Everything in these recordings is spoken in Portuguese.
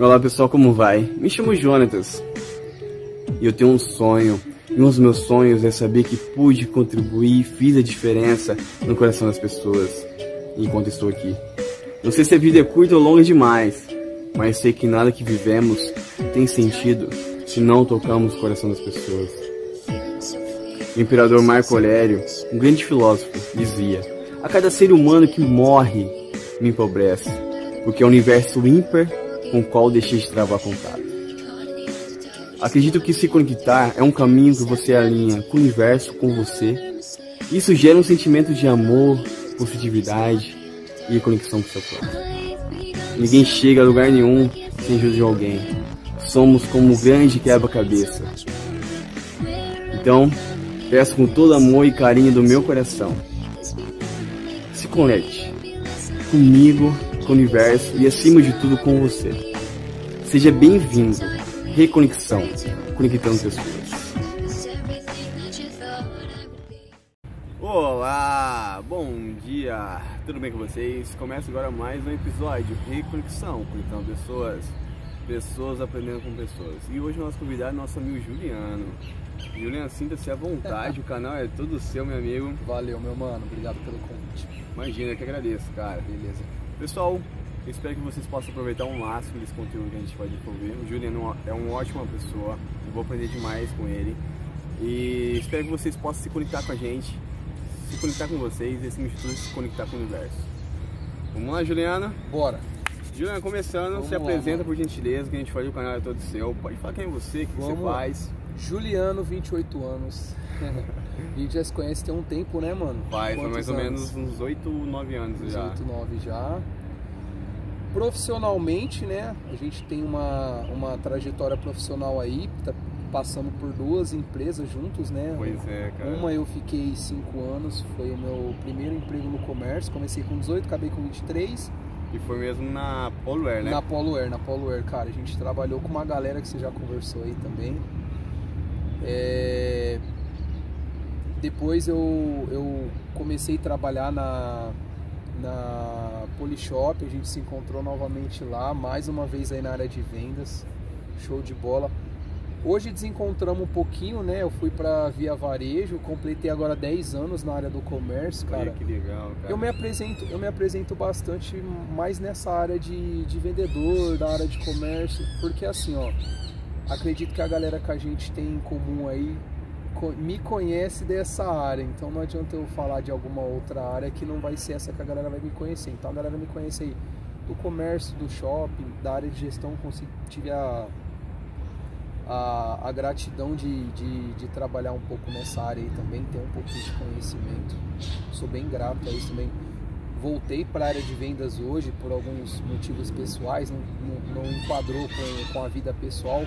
Olá pessoal, como vai? Me chamo Jonatas e eu tenho um sonho. E um dos meus sonhos é saber que pude contribuir fiz a diferença no coração das pessoas enquanto estou aqui. Não sei se a vida é curta ou longa demais, mas sei que nada que vivemos tem sentido se não tocamos o coração das pessoas. O imperador Marco Aurélio, um grande filósofo, dizia: A cada ser humano que morre me empobrece, porque é o universo ímpar com o qual deixei de travar contato. Acredito que se conectar é um caminho que você alinha com o universo, com você. Isso gera um sentimento de amor, positividade e conexão com seu corpo. Ninguém chega a lugar nenhum sem ajuda de alguém. Somos como um grande quebra-cabeça. Então, peço com todo amor e carinho do meu coração. Se conecte comigo, com o universo e acima de tudo com você. Seja bem-vindo. Reconexão, conectando pessoas. Olá, bom dia, tudo bem com vocês? Começa agora mais um episódio Reconexão, conectando pessoas, pessoas aprendendo com pessoas. E hoje o nosso convidado é nosso amigo Juliano. Juliano, sinta-se à vontade, o canal é todo seu, meu amigo. Valeu, meu mano, obrigado pelo convite. Imagina, eu que agradeço, cara. Beleza. Pessoal, espero que vocês possam aproveitar ao máximo desse conteúdo que a gente vai desenvolver. O Juliano é uma ótima pessoa, eu vou aprender demais com ele. E espero que vocês possam se conectar com a gente, se conectar com vocês e, acima de tudo, se conectar com o universo. Vamos lá, Juliana? Bora. Juliana, começando, Vamos se lá, apresenta mano. por gentileza, que a gente faz o canal é todo seu. Pode falar quem é você, o que você Vamos lá. faz. Juliano, 28 anos. a gente já se conhece tem um tempo, né, mano? Faz, faz Quantos mais ou anos? menos uns 8, 9 anos já. 18, 9 já. Profissionalmente, né? A gente tem uma, uma trajetória profissional aí, tá passando por duas empresas juntos, né? Pois é, cara. Uma eu fiquei 5 anos, foi o meu primeiro emprego no comércio. Comecei com 18, acabei com 23. E foi mesmo na Poluair, né? Na Polo Air, na Polo Air, cara, a gente trabalhou com uma galera que você já conversou aí também. É, Depois eu, eu comecei a trabalhar na, na Polishop, a gente se encontrou novamente lá, mais uma vez aí na área de vendas, show de bola. Hoje desencontramos um pouquinho, né? Eu fui pra Via Varejo, completei agora 10 anos na área do comércio, cara. Olha que legal, cara. Eu me apresento, eu me apresento bastante mais nessa área de, de vendedor, da área de comércio, porque assim, ó, acredito que a galera que a gente tem em comum aí me conhece dessa área, então não adianta eu falar de alguma outra área que não vai ser essa que a galera vai me conhecer. Então a galera me conhece aí do comércio, do shopping, da área de gestão, tive a, a, a gratidão de, de, de trabalhar um pouco nessa área aí também, ter um pouquinho de conhecimento. Sou bem grato a isso também. Voltei para a área de vendas hoje por alguns motivos pessoais, não, não, não enquadrou com, com a vida pessoal.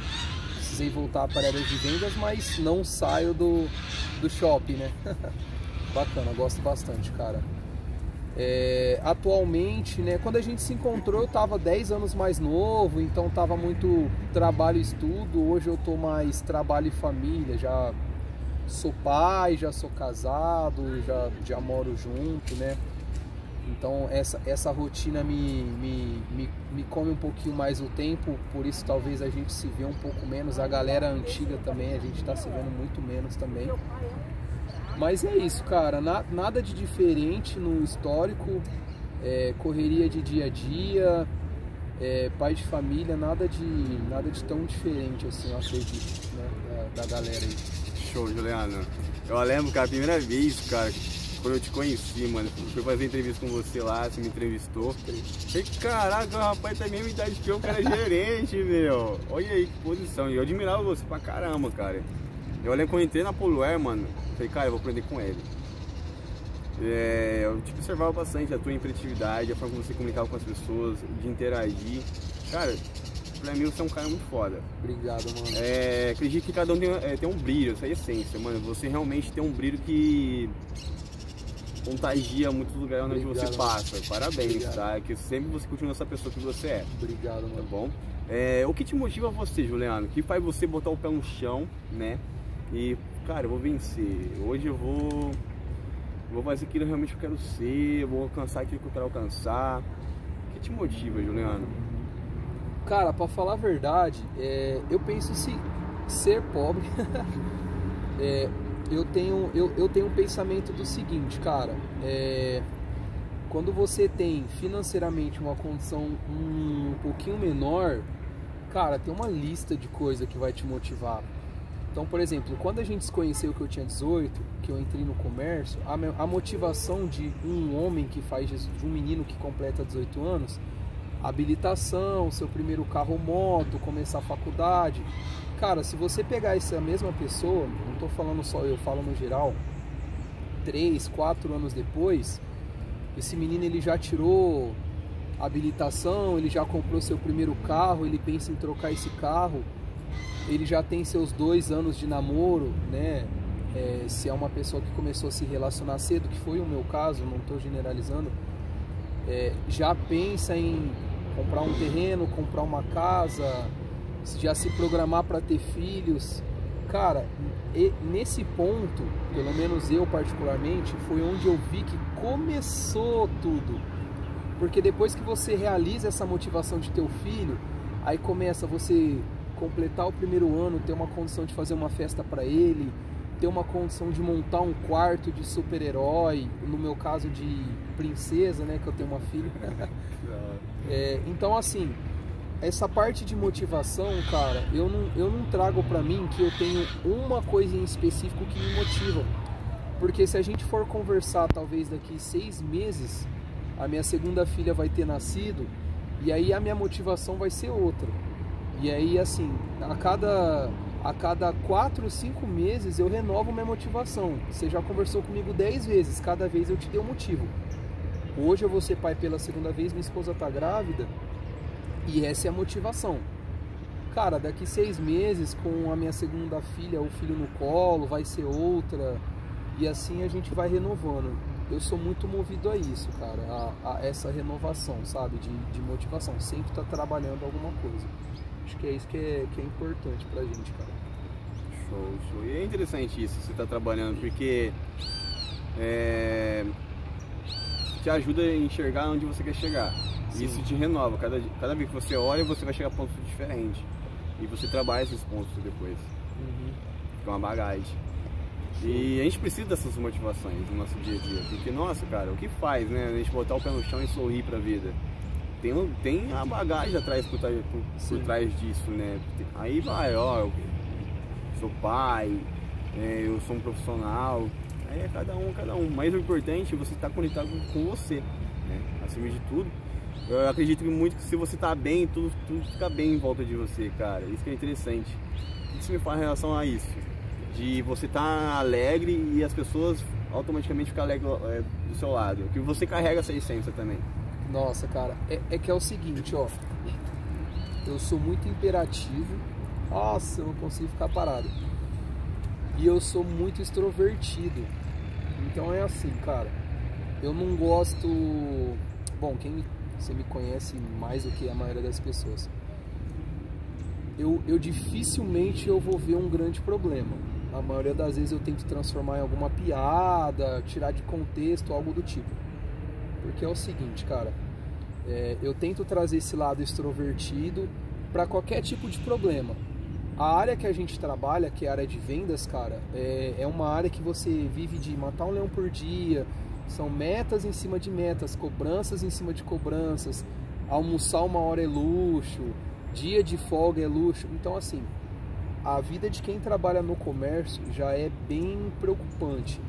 Precisei voltar para a área de vendas, mas não saio do, do shopping, né? Bacana, gosto bastante, cara. É, atualmente, né, quando a gente se encontrou, eu tava 10 anos mais novo, então tava muito trabalho e estudo. Hoje eu tô mais trabalho e família, já sou pai, já sou casado, já, já moro junto, né? Então essa, essa rotina me, me, me, me come um pouquinho mais o tempo, por isso talvez a gente se vê um pouco menos. A galera antiga também, a gente está se vendo muito menos também. Mas é isso, cara. Na- nada de diferente no histórico. é, correria de dia a dia, é, pai de família, nada de, nada de tão diferente assim, eu acredito, né, da, da galera aí. Show, Juliano. Eu lembro, cara, a primeira vez, cara, quando eu te conheci, mano, fui fazer entrevista com você lá, você me entrevistou. Falei, caraca, o rapaz tem a mesma idade que eu, o cara é gerente, meu. Olha aí que posição. E eu admirava você pra caramba, cara. Eu lembro quando eu entrei na Poluair, mano, falei, cara, eu vou aprender com ele. É, eu te observava bastante a tua impretividade, a forma como você comunicava com as pessoas, de interagir. Cara, pra mim você é um cara muito foda. Obrigado, mano. É, acredito que cada um tem, é, tem um brilho, essa é a essência, mano. Você realmente tem um brilho que contagia muitos lugares onde Obrigado, você passa. Parabéns, Obrigado. tá? Que sempre você continua essa pessoa que você é, Obrigado, tá mano. bom? É, o que te motiva você, Juliano? O que faz você botar o pé no chão, né? E, cara, eu vou vencer. Hoje eu vou. Vou fazer aquilo que realmente eu quero ser, eu vou alcançar aquilo que eu quero alcançar. O que te motiva, Juliano? Cara, para falar a verdade, é, eu penso se ser pobre. é, eu tenho eu, eu tenho um pensamento do seguinte, cara. É, quando você tem financeiramente uma condição um, um pouquinho menor, cara, tem uma lista de coisas que vai te motivar. Então, por exemplo, quando a gente se conheceu que eu tinha 18, que eu entrei no comércio, a, a motivação de um homem que faz de um menino que completa 18 anos, habilitação, seu primeiro carro moto, começar a faculdade. Cara, se você pegar essa mesma pessoa, não estou falando só eu, falo no geral, 3, 4 anos depois, esse menino ele já tirou habilitação, ele já comprou seu primeiro carro, ele pensa em trocar esse carro, ele já tem seus dois anos de namoro, né? É, se é uma pessoa que começou a se relacionar cedo, que foi o meu caso, não estou generalizando, é, já pensa em comprar um terreno, comprar uma casa, já se programar para ter filhos. Cara, nesse ponto, pelo menos eu particularmente, foi onde eu vi que começou tudo. Porque depois que você realiza essa motivação de ter o filho, aí começa você completar o primeiro ano, ter uma condição de fazer uma festa para ele, ter uma condição de montar um quarto de super-herói, no meu caso de princesa, né, que eu tenho uma filha. é, então assim, essa parte de motivação, cara, eu não, eu não trago para mim que eu tenho uma coisa em específico que me motiva. Porque se a gente for conversar talvez daqui seis meses, a minha segunda filha vai ter nascido e aí a minha motivação vai ser outra. E aí assim, a cada a cada quatro, cinco meses eu renovo minha motivação. Você já conversou comigo dez vezes, cada vez eu te dei um motivo. Hoje eu vou ser pai pela segunda vez, minha esposa está grávida e essa é a motivação. Cara, daqui seis meses, com a minha segunda filha, o filho no colo, vai ser outra. E assim a gente vai renovando. Eu sou muito movido a isso, cara, a, a essa renovação, sabe? De, de motivação. Sempre tá trabalhando alguma coisa. Acho que é isso que é, que é importante pra gente, cara. Show, show. E é interessante isso, você tá trabalhando, porque é, te ajuda a enxergar onde você quer chegar. Sim. Isso te renova. Cada, cada vez que você olha, você vai chegar a pontos diferentes. E você trabalha esses pontos depois. Uhum. Fica uma bagagem. E a gente precisa dessas motivações no nosso dia a dia. Porque, nossa, cara, o que faz, né? A gente botar o pé no chão e sorrir pra vida. Tem, tem a bagagem atrás por, por, por trás disso, né? Aí vai, ó, eu sou pai, é, eu sou um profissional. Aí é cada um, cada um. Mas o importante é você estar conectado com você, né? Acima de tudo. Eu acredito muito que se você tá bem, tudo, tudo fica bem em volta de você, cara. Isso que é interessante. O que você me fala em relação a isso? De você tá alegre e as pessoas automaticamente ficar alegres é, do seu lado. Que você carrega essa essência também. Nossa, cara, é, é que é o seguinte, ó. Eu sou muito imperativo. Nossa, eu não consigo ficar parado. E eu sou muito extrovertido. Então é assim, cara. Eu não gosto. Bom, quem você me conhece mais do que a maioria das pessoas. Eu, eu dificilmente eu vou ver um grande problema. A maioria das vezes eu tento transformar em alguma piada, tirar de contexto, algo do tipo. Porque é o seguinte, cara, é, eu tento trazer esse lado extrovertido para qualquer tipo de problema. A área que a gente trabalha, que é a área de vendas, cara, é, é uma área que você vive de matar um leão por dia, são metas em cima de metas, cobranças em cima de cobranças. Almoçar uma hora é luxo, dia de folga é luxo. Então, assim, a vida de quem trabalha no comércio já é bem preocupante.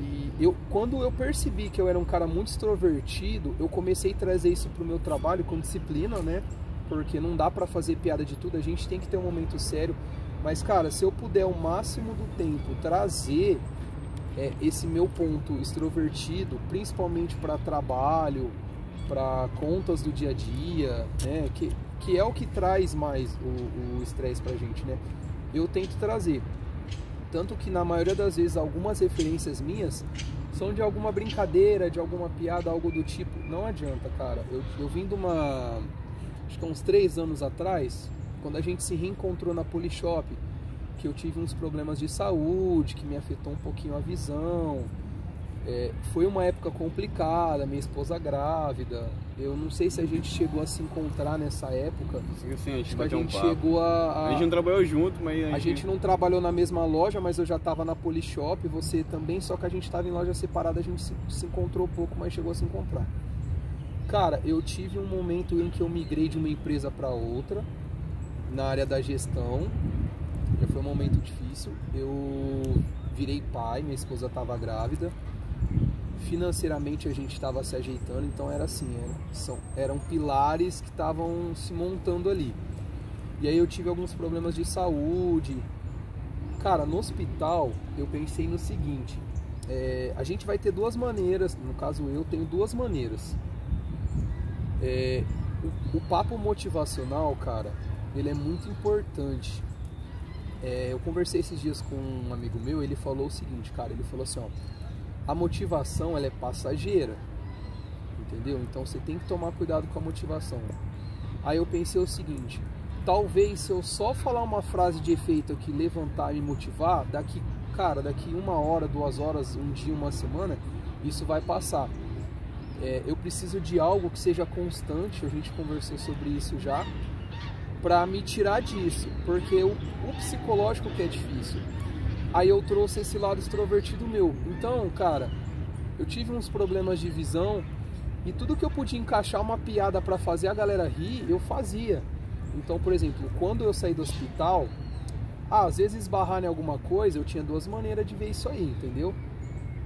E eu, quando eu percebi que eu era um cara muito extrovertido, eu comecei a trazer isso para o meu trabalho com disciplina, né? Porque não dá para fazer piada de tudo, a gente tem que ter um momento sério. Mas, cara, se eu puder o máximo do tempo trazer é, esse meu ponto extrovertido, principalmente para trabalho, para contas do dia a dia, né, que, que é o que traz mais o estresse para a gente, né? Eu tento trazer. Tanto que na maioria das vezes algumas referências minhas são de alguma brincadeira, de alguma piada, algo do tipo. Não adianta, cara. Eu, eu vim de uma. Acho que uns três anos atrás, quando a gente se reencontrou na Polishop que eu tive uns problemas de saúde, que me afetou um pouquinho a visão. É, foi uma época complicada, minha esposa grávida. eu não sei se a gente chegou a se encontrar nessa época. Sim, sim, a gente, a um gente papo. chegou a, a- A gente não trabalhou junto, mas a gente não trabalhou na mesma loja, mas eu já tava na Polishop, você também, só que a gente tava em loja separada, a gente se, se encontrou pouco, mas chegou a se encontrar. Cara, eu tive um momento em que eu migrei de uma empresa para outra, na área da gestão. Já foi um momento difícil. Eu virei pai, minha esposa estava grávida. Financeiramente a gente estava se ajeitando, então era assim, era- são, eram pilares que estavam se montando ali. E aí eu tive alguns problemas de saúde. Cara, no hospital eu pensei no seguinte: é, a gente vai ter duas maneiras, no caso eu tenho duas maneiras. É, o, o papo motivacional, cara, ele é muito importante. É, eu conversei esses dias com um amigo meu, ele falou o seguinte, cara, ele falou assim, ó, a motivação ela é passageira, entendeu? Então você tem que tomar cuidado com a motivação. Aí eu pensei o seguinte, talvez se eu só falar uma frase de efeito aqui, levantar e motivar, daqui, cara, daqui uma hora, duas horas, um dia, uma semana, isso vai passar. É, eu preciso de algo que seja constante, a gente conversou sobre isso já, para me tirar disso, porque o, o psicológico que é difícil. Aí eu trouxe esse lado extrovertido meu. Então, cara, eu tive uns problemas de visão e tudo que eu podia encaixar uma piada para fazer a galera rir, eu fazia. Então, por exemplo, quando eu saí do hospital, ah, às vezes esbarrar em alguma coisa, eu tinha duas maneiras de ver isso aí, entendeu?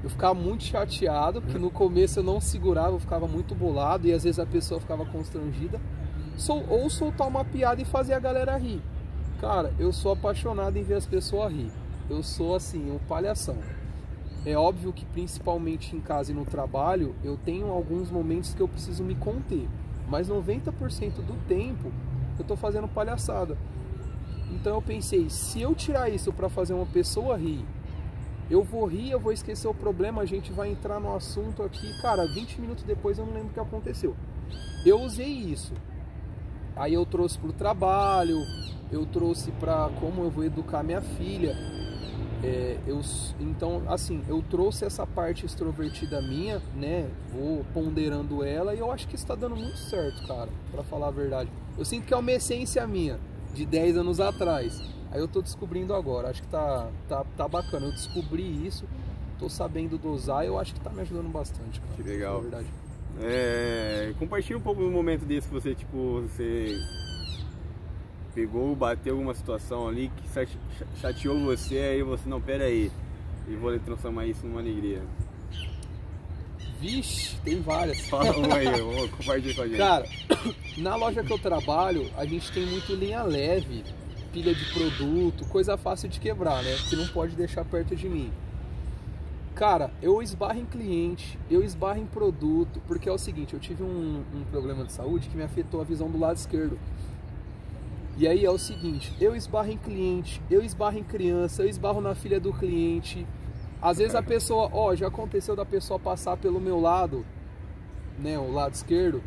Eu ficava muito chateado, porque no começo eu não segurava, eu ficava muito bolado e às vezes a pessoa ficava constrangida. Sol- ou soltar uma piada e fazer a galera rir. Cara, eu sou apaixonado em ver as pessoas rir. Eu sou assim, um palhação. É óbvio que principalmente em casa e no trabalho, eu tenho alguns momentos que eu preciso me conter. Mas 90% do tempo eu tô fazendo palhaçada. Então eu pensei, se eu tirar isso para fazer uma pessoa rir, eu vou rir, eu vou esquecer o problema, a gente vai entrar no assunto aqui, cara, 20 minutos depois eu não lembro o que aconteceu. Eu usei isso. Aí eu trouxe pro trabalho, eu trouxe para como eu vou educar minha filha. É, eu, então, assim, eu trouxe essa parte extrovertida minha, né? Vou ponderando ela e eu acho que está dando muito certo, cara, para falar a verdade. Eu sinto que é uma essência minha, de 10 anos atrás. Aí eu tô descobrindo agora, acho que tá, tá, tá bacana. Eu descobri isso, tô sabendo dosar e eu acho que tá me ajudando bastante, cara. Que legal. Na verdade. É, compartilha um pouco do momento desse que você, tipo, você pegou, bateu alguma situação ali que chate- chateou você, aí você, não, pera aí, e vou transformar isso numa alegria. Vixe, tem várias. Fala uma aí, compartilha com a gente. Cara, na loja que eu trabalho, a gente tem muito linha leve, pilha de produto, coisa fácil de quebrar, né? Que não pode deixar perto de mim. Cara, eu esbarro em cliente, eu esbarro em produto, porque é o seguinte, eu tive um, um problema de saúde que me afetou a visão do lado esquerdo. E aí é o seguinte, eu esbarro em cliente, eu esbarro em criança, eu esbarro na filha do cliente. Às vezes a pessoa, ó, já aconteceu da pessoa passar pelo meu lado, né, o lado esquerdo,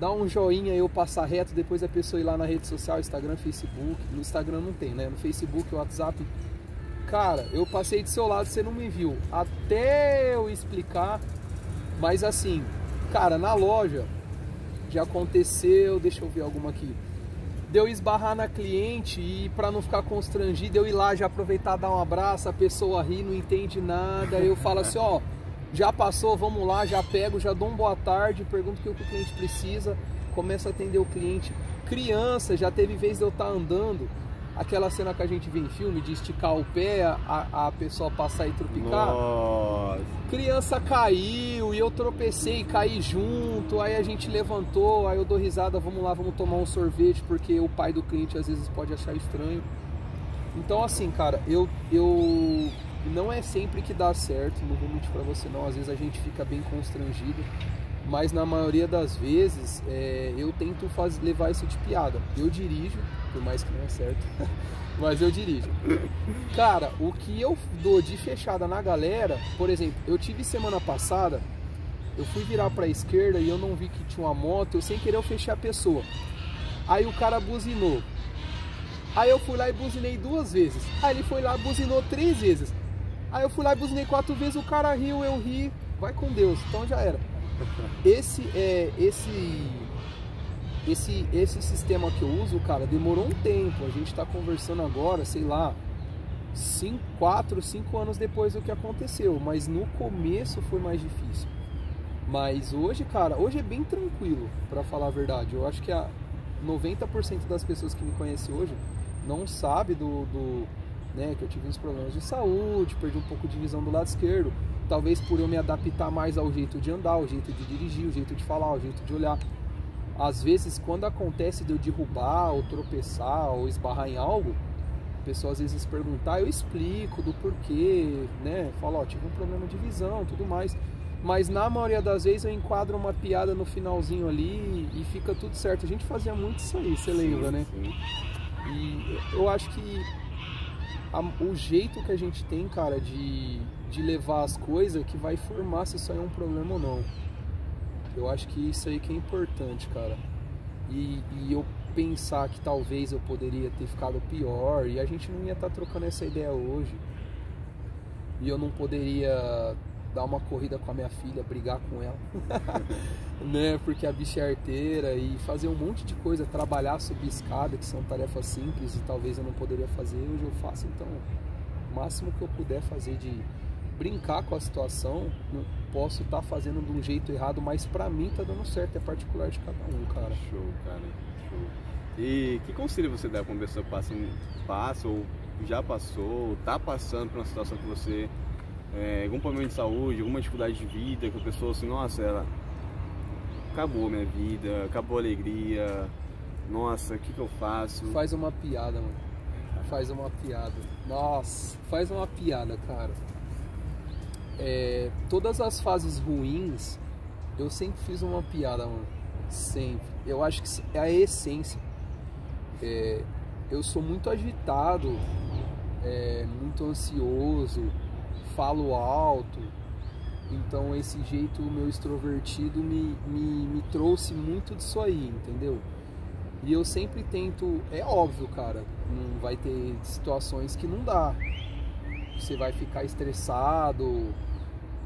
dá um joinha eu passar reto, depois a pessoa ir lá na rede social, Instagram, Facebook. No Instagram não tem, né? No Facebook, WhatsApp. Cara, eu passei do seu lado, você não me viu. Até eu explicar. Mas assim, cara, na loja já aconteceu, deixa eu ver alguma aqui. Deu esbarrar na cliente e para não ficar constrangido, eu ir lá já aproveitar dar um abraço, a pessoa ri, não entende nada, eu falo assim, ó, já passou, vamos lá, já pego, já dou um boa tarde, pergunto o que o cliente precisa, começo a atender o cliente. Criança, já teve vez de eu estar andando, aquela cena que a gente vê em filme de esticar o pé, a, a pessoa passar e tropicar. Nossa. Criança caiu e eu tropecei e caí junto, aí a gente levantou, aí eu dou risada, vamos lá, vamos tomar um sorvete, porque o pai do cliente às vezes pode achar estranho. Então assim, cara, eu, eu não é sempre que dá certo, não vou mentir pra você não, às vezes a gente fica bem constrangido, mas na maioria das vezes é, eu tento faz, levar isso de piada. Eu dirijo, por mais que não é certo, mas eu dirijo. Cara, o que eu dou de fechada na galera, por exemplo, eu tive semana passada, eu fui virar pra esquerda e eu não vi que tinha uma moto, eu sem querer eu fechei a pessoa. Aí o cara buzinou. Aí eu fui lá e buzinei duas vezes. Aí ele foi lá e buzinou três vezes. Aí eu fui lá e buzinei quatro vezes, o cara riu, eu ri, vai com Deus, então já era. Esse é esse esse esse sistema que eu uso, cara, demorou um tempo. A gente está conversando agora, sei lá, cinco, quatro, cinco anos depois do que aconteceu, mas no começo foi mais difícil. Mas hoje, cara, hoje é bem tranquilo, para falar a verdade. Eu acho que a 90% das pessoas que me conhecem hoje não sabe do, do né, que eu tive uns problemas de saúde, perdi um pouco de visão do lado esquerdo. Talvez por eu me adaptar mais ao jeito de andar, ao jeito de dirigir, o jeito de falar, o jeito de olhar. Às vezes, quando acontece de eu derrubar, ou tropeçar, ou esbarrar em algo, a pessoa às vezes perguntar, eu explico do porquê, né? Falo, ó, tive um problema de visão, tudo mais. Mas na maioria das vezes eu enquadro uma piada no finalzinho ali e fica tudo certo. A gente fazia muito isso aí, você lembra, né? Sim. E eu acho que a, o jeito que a gente tem, cara, de, de levar as coisas que vai formar se isso aí é um problema ou não. Eu acho que isso aí que é importante, cara. E, e eu pensar que talvez eu poderia ter ficado pior e a gente não ia estar tá trocando essa ideia hoje. E eu não poderia dar uma corrida com a minha filha, brigar com ela, né? Porque a bicha é arteira e fazer um monte de coisa, trabalhar subir escada, que são tarefas simples e talvez eu não poderia fazer, hoje eu faço. Então, o máximo que eu puder fazer de brincar com a situação, posso estar tá fazendo de um jeito errado, mas para mim tá dando certo, é particular de cada um, cara. Show, cara. Show. E que conselho você dá para uma pessoa que passa, passa ou já passou, tá passando por uma situação que você é, algum problema de saúde, alguma dificuldade de vida, que a pessoa assim, nossa, ela acabou a minha vida, acabou a alegria, nossa, o que, que eu faço? Faz uma piada, mano. Faz uma piada. Nossa, faz uma piada, cara. É, todas as fases ruins, eu sempre fiz uma piada, mano. Sempre. Eu acho que é a essência. É, eu sou muito agitado, é, muito ansioso, falo alto. Então esse jeito meu extrovertido me, me, me trouxe muito disso aí, entendeu? E eu sempre tento, é óbvio, cara, não vai ter situações que não dá. Você vai ficar estressado,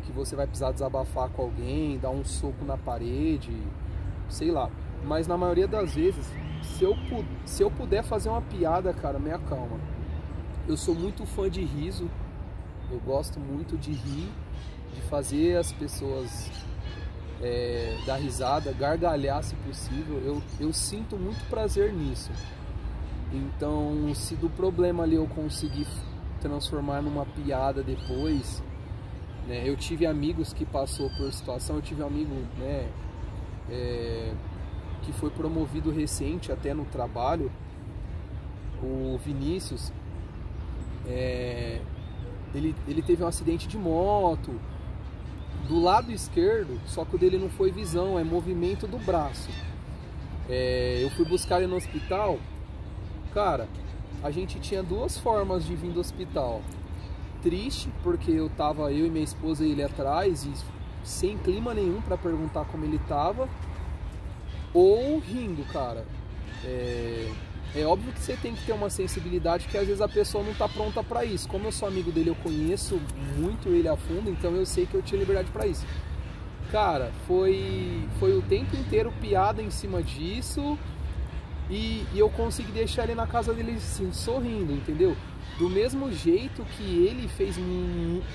que você vai precisar desabafar com alguém, dar um soco na parede, sei lá. Mas na maioria das vezes, se eu, se eu puder fazer uma piada, cara, me acalma. Eu sou muito fã de riso, eu gosto muito de rir, de fazer as pessoas é, dar risada, gargalhar se possível. Eu, eu sinto muito prazer nisso. Então, se do problema ali eu conseguir transformar numa piada depois, né? Eu tive amigos que passou por situação, eu tive um amigo, né, é, que foi promovido recente até no trabalho, o Vinícius. É, ele, ele teve um acidente de moto do lado esquerdo, só que o dele não foi visão, é movimento do braço. É, eu fui buscar ele no hospital, cara, a gente tinha duas formas de vir do hospital. Triste, porque eu tava, eu e minha esposa ele atrás, e sem clima nenhum para perguntar como ele tava, ou rindo, cara. É, é óbvio que você tem que ter uma sensibilidade que às vezes a pessoa não está pronta para isso. Como eu sou amigo dele, eu conheço muito ele a fundo, então eu sei que eu tinha liberdade para isso. Cara, foi foi o tempo inteiro piada em cima disso e, e eu consegui deixar ele na casa dele assim, sorrindo, entendeu? Do mesmo jeito que ele fez,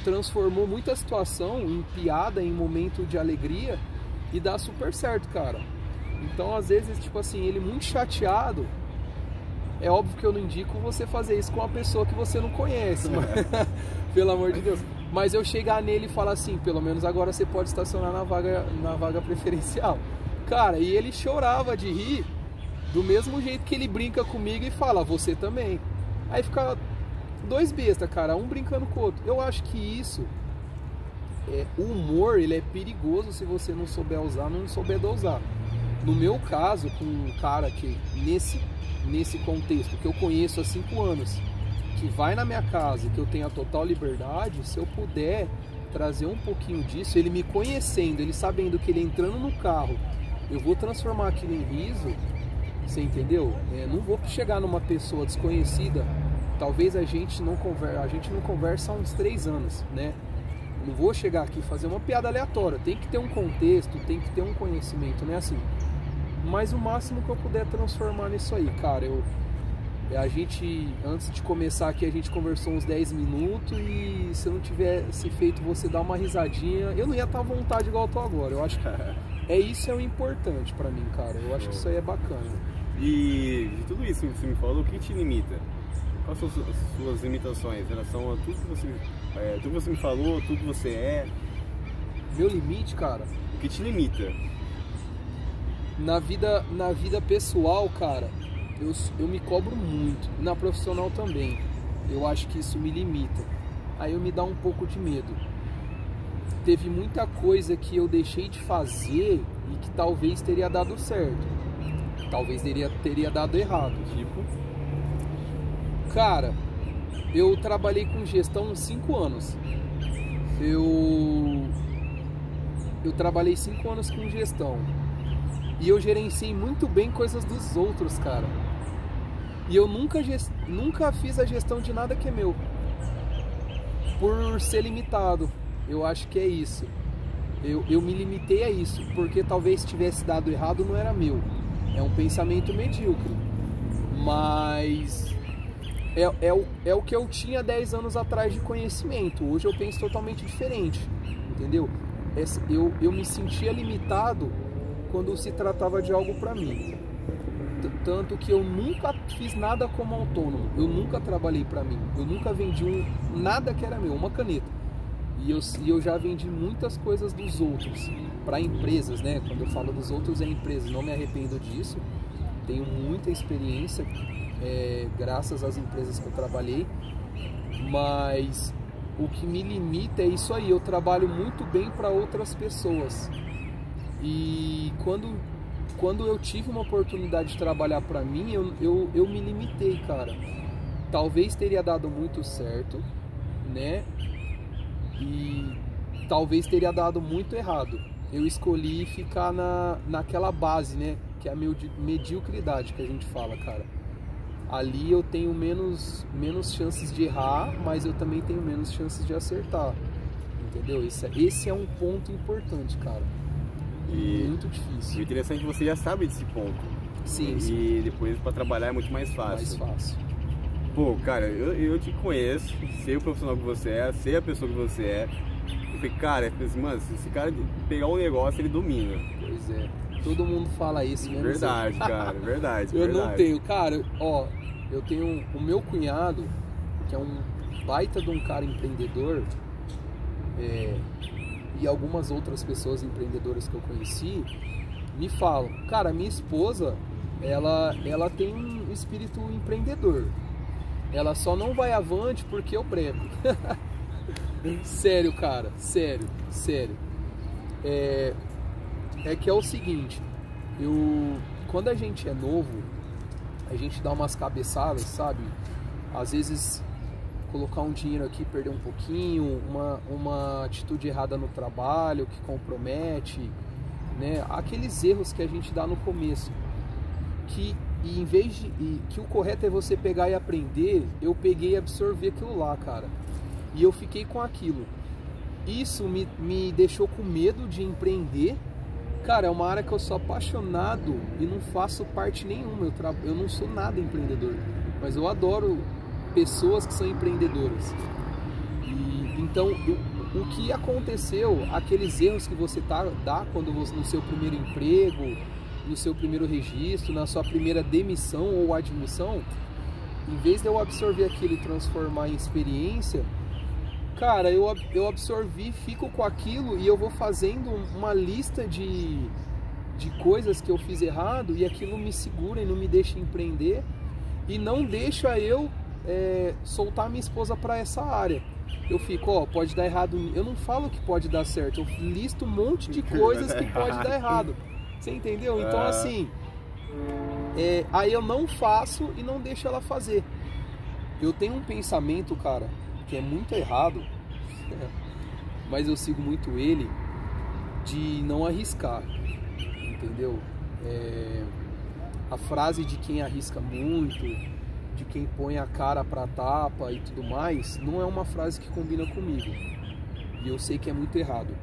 transformou muita situação em piada, em momento de alegria e dá super certo, cara. Então, às vezes, tipo assim, ele muito chateado, é óbvio que eu não indico você fazer isso com uma pessoa que você não conhece, mas, pelo amor de Deus. Mas eu chegar nele e falar assim, pelo menos agora você pode estacionar na vaga, na vaga preferencial. Cara, e ele chorava de rir do mesmo jeito que ele brinca comigo e fala, você também. Aí fica dois bestas, cara, um brincando com o outro. Eu acho que isso, é, o humor, ele é perigoso se você não souber usar, não souber dosar. No meu caso, com um cara que nesse nesse contexto que eu conheço há cinco anos, que vai na minha casa, que eu tenho a total liberdade, se eu puder trazer um pouquinho disso, ele me conhecendo, ele sabendo que ele entrando no carro, eu vou transformar aquilo em riso, você entendeu? É, não vou chegar numa pessoa desconhecida, talvez a gente não conversa, a gente não conversa há uns três anos, né? Não vou chegar aqui e fazer uma piada aleatória. Tem que ter um contexto, tem que ter um conhecimento, né? Assim. Mas o máximo que eu puder transformar nisso aí, cara, eu. é, A gente, antes de começar aqui, a gente conversou uns 10 minutos e se eu não tivesse feito você dar uma risadinha, eu não ia estar à vontade igual eu tô agora. Eu acho que é isso é o importante pra mim, cara. Eu acho que isso aí é bacana. E de tudo isso que você me falou, o que te limita? Quais são as suas- as suas limitações em relação a tudo que você, é, tudo que você me falou, tudo que você é? Meu limite, cara, O que te limita? na vida, na vida pessoal, cara, eu, eu me cobro muito. Na profissional também. Eu acho que isso me limita. Aí eu me dá um pouco de medo. Teve muita coisa que eu deixei de fazer e que talvez teria dado certo. Talvez teria, teria dado errado. Tipo, Cara, eu trabalhei com gestão 5 anos. Eu. Eu trabalhei 5 anos com gestão. E eu gerenciei muito bem coisas dos outros, cara. E eu nunca, ges- nunca fiz a gestão de nada que é meu. Por ser limitado. Eu acho que é isso. Eu, eu me limitei a isso. Porque talvez tivesse dado errado, não era meu. É um pensamento medíocre. Mas é, é, o, é o que eu tinha 10 anos atrás de conhecimento. Hoje eu penso totalmente diferente, entendeu? Eu, eu me sentia limitado quando se tratava de algo para mim. Tanto que eu nunca fiz nada como autônomo. Eu nunca trabalhei para mim. Eu nunca vendi um, nada que era meu, uma caneta. E eu, e eu já vendi muitas coisas dos outros para empresas, né? Quando eu falo dos outros é empresas, não me arrependo disso. Tenho muita experiência, é, graças às empresas que eu trabalhei, mas o que me limita é isso aí. Eu trabalho muito bem para outras pessoas e quando, quando eu tive uma oportunidade de trabalhar para mim, eu, eu, eu me limitei, cara. Talvez teria dado muito certo, né? E talvez teria dado muito errado. Eu escolhi ficar na, naquela base, né? Que é a medi- mediocridade que a gente fala, cara. Ali eu tenho menos, menos chances de errar, mas eu também tenho menos chances de acertar. Entendeu? Esse, é- esse é um ponto importante, cara. E- Muito o difícil. interessante é que você já sabe desse ponto. Sim, e sim. depois pra trabalhar é muito mais fácil. Mais fácil. Pô, cara, eu, eu te conheço, sei o profissional que você é, sei a pessoa que você é. Eu falei, cara, eu falei assim, mano, se esse cara pegar um negócio, ele domina. Pois é. Todo mundo fala isso, né? Verdade, cara, verdade. Eu verdade. não tenho, cara, ó, eu tenho o meu cunhado, que é um baita de um cara empreendedor, é, e algumas outras pessoas empreendedoras que eu conheci, me falam, cara, minha esposa, ela, ela tem um espírito empreendedor. Ela só não vai avante porque eu prego. sério, cara, sério, sério. É, é que é o seguinte, eu quando a gente é novo, a gente dá umas cabeçadas, sabe? Às vezes colocar um dinheiro aqui, perder um pouquinho, uma, uma atitude errada no trabalho que compromete, né? Aqueles erros que a gente dá no começo. Que e em vez de e que o correto é você pegar e aprender, eu peguei e absorvi aquilo lá, cara. E eu fiquei com aquilo. Isso me, me deixou com medo de empreender. Cara, é uma área que eu sou apaixonado e não faço parte nenhuma. Eu, tra... eu não sou nada empreendedor, mas eu adoro pessoas que são empreendedoras. E então, o, o que aconteceu, aqueles erros que você tá, dá quando você no seu primeiro emprego, no seu primeiro registro, na sua primeira demissão ou admissão, em vez de eu absorver aquilo e transformar em experiência, cara, eu, eu absorvi, fico com aquilo e eu vou fazendo uma lista de, de coisas que eu fiz errado e aquilo me segura e não me deixa empreender e não deixa eu é, soltar minha esposa para essa área. Eu fico, ó, pode dar errado. Eu não falo que pode dar certo, eu listo um monte de coisas que pode dar errado. Você entendeu? Então, Ah. assim, é, aí eu não faço e não deixo ela fazer. Eu tenho um pensamento, cara, que é muito errado, mas eu sigo muito ele, de não arriscar, entendeu? É, a frase de quem arrisca muito, de quem põe a cara pra tapa e tudo mais, não é uma frase que combina comigo. E eu sei que é muito errado.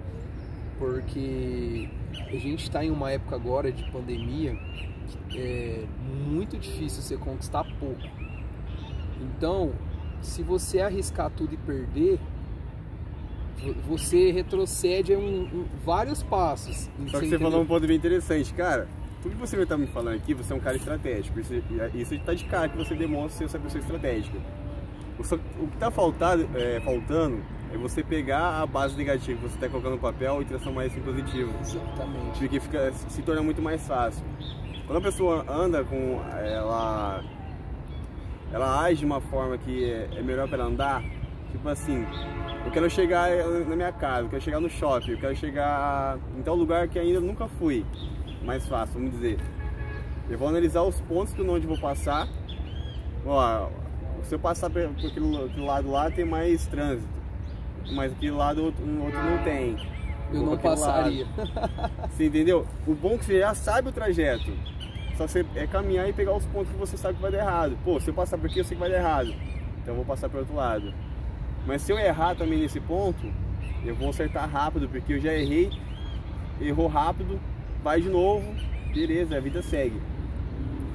Porque a gente está em uma época agora de pandemia que é muito difícil você conquistar pouco. Então, se você arriscar tudo e perder, você retrocede um, um, vários passos. Só que você falou um ponto bem interessante, cara. Tudo que você vai estar me falando aqui, você é um cara estratégico. Isso, isso está de cara que você demonstra ser essa pessoa estratégica. O, que está faltando, é, faltando é você pegar a base negativa que você está colocando no papel e transformar isso em positivo. Exatamente. Porque fica, se torna muito mais fácil. Quando a pessoa anda com. Ela, ela age de uma forma que é, é melhor para ela andar, tipo assim, eu quero chegar na minha casa, eu quero chegar no shopping, eu quero chegar em tal lugar que ainda nunca fui. Mais fácil, vamos dizer. Eu vou analisar os pontos que onde vou passar. Ó, se eu passar por aquele, lado lá, tem mais trânsito. Mas aquele lado outro, outro não tem. Eu não passaria. Você entendeu? O bom é que você já sabe o trajeto. Só você é caminhar e pegar os pontos que você sabe que vai dar errado. Pô, se eu passar por aqui, eu sei que vai dar errado. Então eu vou passar para outro lado. Mas se eu errar também nesse ponto, eu vou acertar rápido, porque eu já errei, errou rápido, vai de novo, beleza, a vida segue.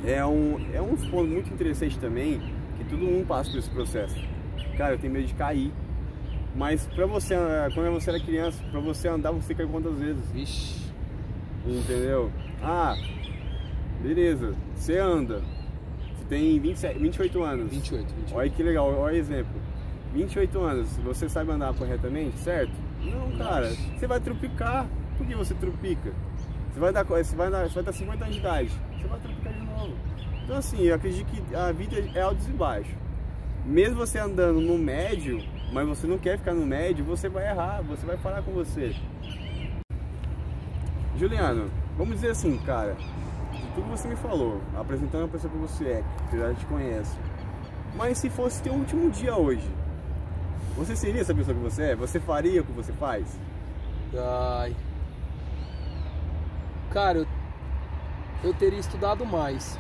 É um, é um ponto muito interessante também, que todo mundo passa por esse processo. Cara, eu tenho medo de cair. Mas pra você, quando você era criança, pra você andar, você caiu quantas vezes? Vixe. Entendeu? Ah, beleza, você anda. Você tem 27, 28 anos. 28, 28. Olha que legal, olha o exemplo 28 anos, você sabe andar corretamente, certo? Não, cara, você vai trupicar. Por que você trupica? Você vai dar, você vai dar, você vai dar 50 anos de idade, você vai trupicar de novo. Então assim, eu acredito que a vida é altos e baixos. Mesmo você andando no médio, mas você não quer ficar no médio, você vai errar, você vai falar com você. Juliano, vamos dizer assim, cara, tudo que você me falou, apresentando a pessoa que você é, que já te conheço. Mas se fosse teu último dia hoje, você seria essa pessoa que você é? Você faria o que você faz? Ai. Cara, eu, eu teria estudado mais.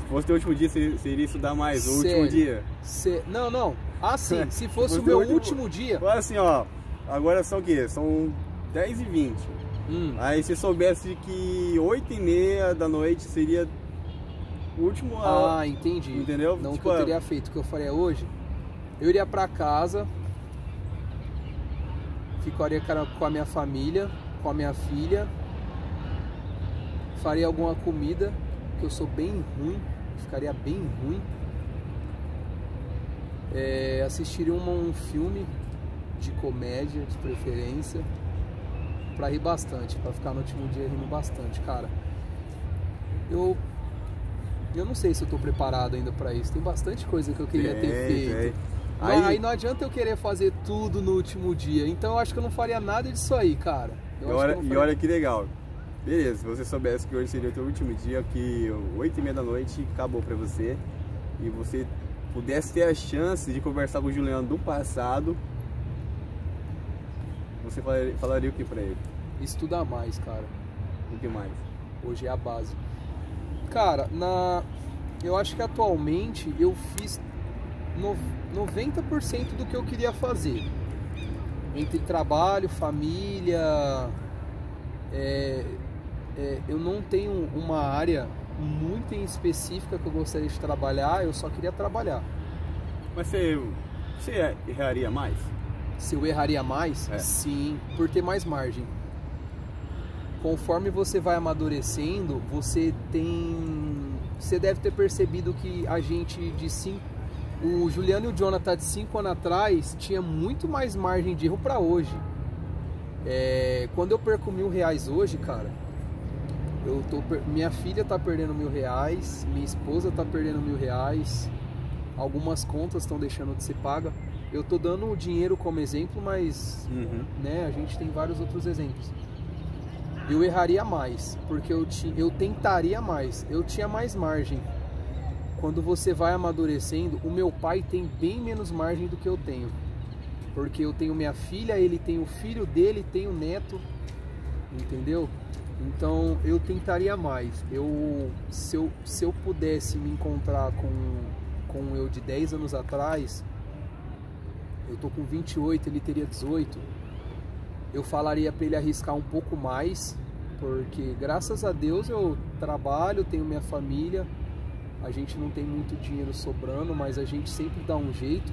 Se fosse o último dia, você, você iria estudar mais? O Sério? último dia? Se... Não, não. Assim, se fosse, se fosse o meu último... último dia. Agora assim, ó. Agora são o quê? São 10 e 20. Hum. Aí se soubesse que 8 e meia da noite seria o último. Ah, entendi. Entendeu? Não tipo, que eu teria feito, o que eu faria hoje eu iria para casa, ficaria com a minha família, com a minha filha, faria alguma comida, que eu sou bem ruim, ficaria bem ruim. É, assistiria um, um filme de comédia, de preferência, para rir bastante, para ficar no último dia rindo bastante, cara. Eu eu não sei se eu tô preparado ainda para isso. Tem bastante coisa que eu queria ter feito. Aí... aí não adianta eu querer fazer tudo no último dia. Então eu acho que eu não faria nada disso aí, cara. e olha, que e olha que legal. Beleza, se você soubesse que hoje seria o teu último dia, que 8 e meia da noite acabou pra você, e você pudesse ter a chance de conversar com o Juliano do passado, você falaria, falaria o que pra ele? Estudar mais, cara. O que mais? Hoje é a base. Cara, na... eu acho que atualmente eu fiz 90% do que eu queria fazer. Entre trabalho, família. É, é, eu não tenho uma área muito em específica que eu gostaria de trabalhar, eu só queria trabalhar. Mas você, você erraria mais? Se eu erraria mais? É. Sim, por ter mais margem. Conforme você vai amadurecendo, você tem. Você deve ter percebido que a gente de 5 o Juliano e o Jonathan de 5 anos atrás tinha muito mais margem de erro para hoje. É, quando eu perco mil reais hoje, cara, eu tô, minha filha tá perdendo mil reais, minha esposa tá perdendo mil reais, algumas contas estão deixando de ser paga. Eu tô dando o dinheiro como exemplo, mas uhum. né, a gente tem vários outros exemplos. Eu erraria mais, porque eu, eu tentaria mais, eu tinha mais margem quando você vai amadurecendo, o meu pai tem bem menos margem do que eu tenho. Porque eu tenho minha filha, ele tem o filho dele, tem o neto, entendeu? Então eu tentaria mais. Eu se eu, se eu pudesse me encontrar com, com eu de 10 anos atrás, eu tô com 28, ele teria 18, eu falaria para ele arriscar um pouco mais, porque graças a Deus eu trabalho, tenho minha família, a gente não tem muito dinheiro sobrando, mas a gente sempre dá um jeito.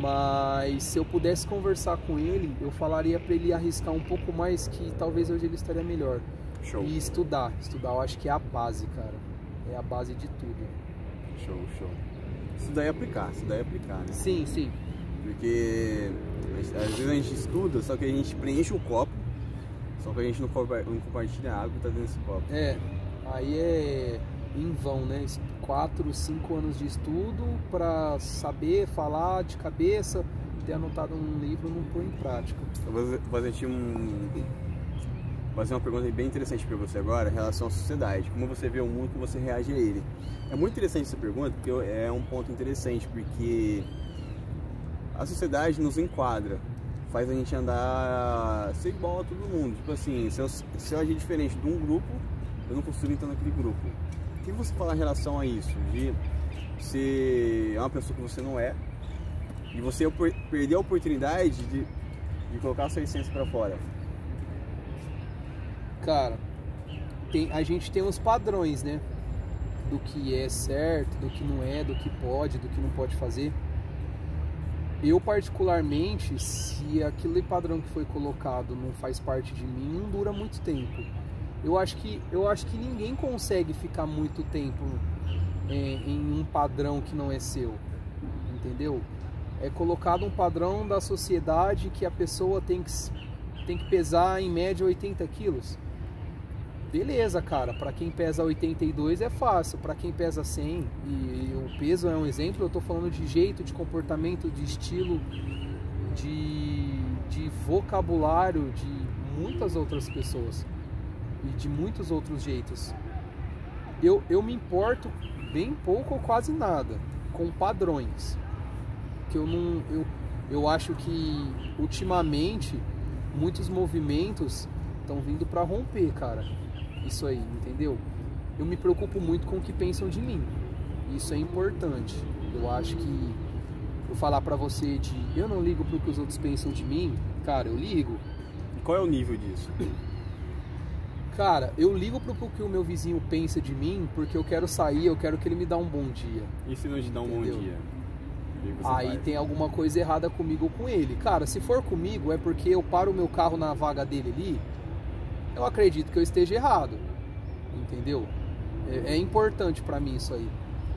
Mas se eu pudesse conversar com ele, eu falaria para ele arriscar um pouco mais, que talvez hoje ele estaria melhor. Show. E estudar, estudar eu acho que é a base, cara. É a base de tudo. Show, show. Estudar e aplicar, estudar e aplicar, né? Sim, sim. Porque às vezes a gente estuda, só que a gente preenche o copo, só que a gente não, compartilha a água que tá dentro desse copo. É, aí é em vão, né? Quatro, cinco anos de estudo para saber falar de cabeça, ter anotado num livro não pôr em prática. Eu vou fazer um fazer uma pergunta bem interessante para você agora em relação à sociedade. Como você vê o mundo, como você reage a ele. É muito interessante essa pergunta, porque é um ponto interessante, porque a sociedade nos enquadra, faz a gente andar ser igual a todo mundo. Tipo assim, se eu, se eu agir diferente de um grupo, eu não consigo entrar naquele grupo. O que você fala em relação a isso? De ser uma pessoa que você não é e você perder a oportunidade de, de colocar a sua essência para fora? Cara, tem, a gente tem uns padrões, né? Do que é certo, do que não é, do que pode, do que não pode fazer. Eu particularmente, se aquele padrão que foi colocado não faz parte de mim, não dura muito tempo. Eu acho que, eu acho que ninguém consegue ficar muito tempo é, em um padrão que não é seu, entendeu? É colocado um padrão da sociedade que a pessoa tem que, tem que pesar em média 80 quilos beleza, cara. Para quem pesa 82 é fácil, para quem pesa 100 e, o peso é um exemplo, eu tô falando de jeito, de comportamento, de estilo, de, de vocabulário de muitas outras pessoas e de muitos outros jeitos. Eu, eu me importo bem pouco ou quase nada com padrões. Que eu não. Eu, eu acho que ultimamente muitos movimentos estão vindo para romper, cara isso aí, entendeu? Eu me preocupo muito com o que pensam de mim. Isso é importante. Eu acho que eu falar para você de eu não ligo pro que os outros pensam de mim, cara, eu ligo. E qual é o nível disso? Cara, eu ligo pro que o meu vizinho pensa de mim porque eu quero sair, eu quero que ele me dá um bom dia. E se não te dá um Entendeu? bom dia? Aí faz? tem alguma coisa errada comigo ou com ele. Cara, se for comigo é porque eu paro o meu carro na vaga dele ali eu acredito que eu esteja errado. Entendeu? É, é importante para mim isso aí.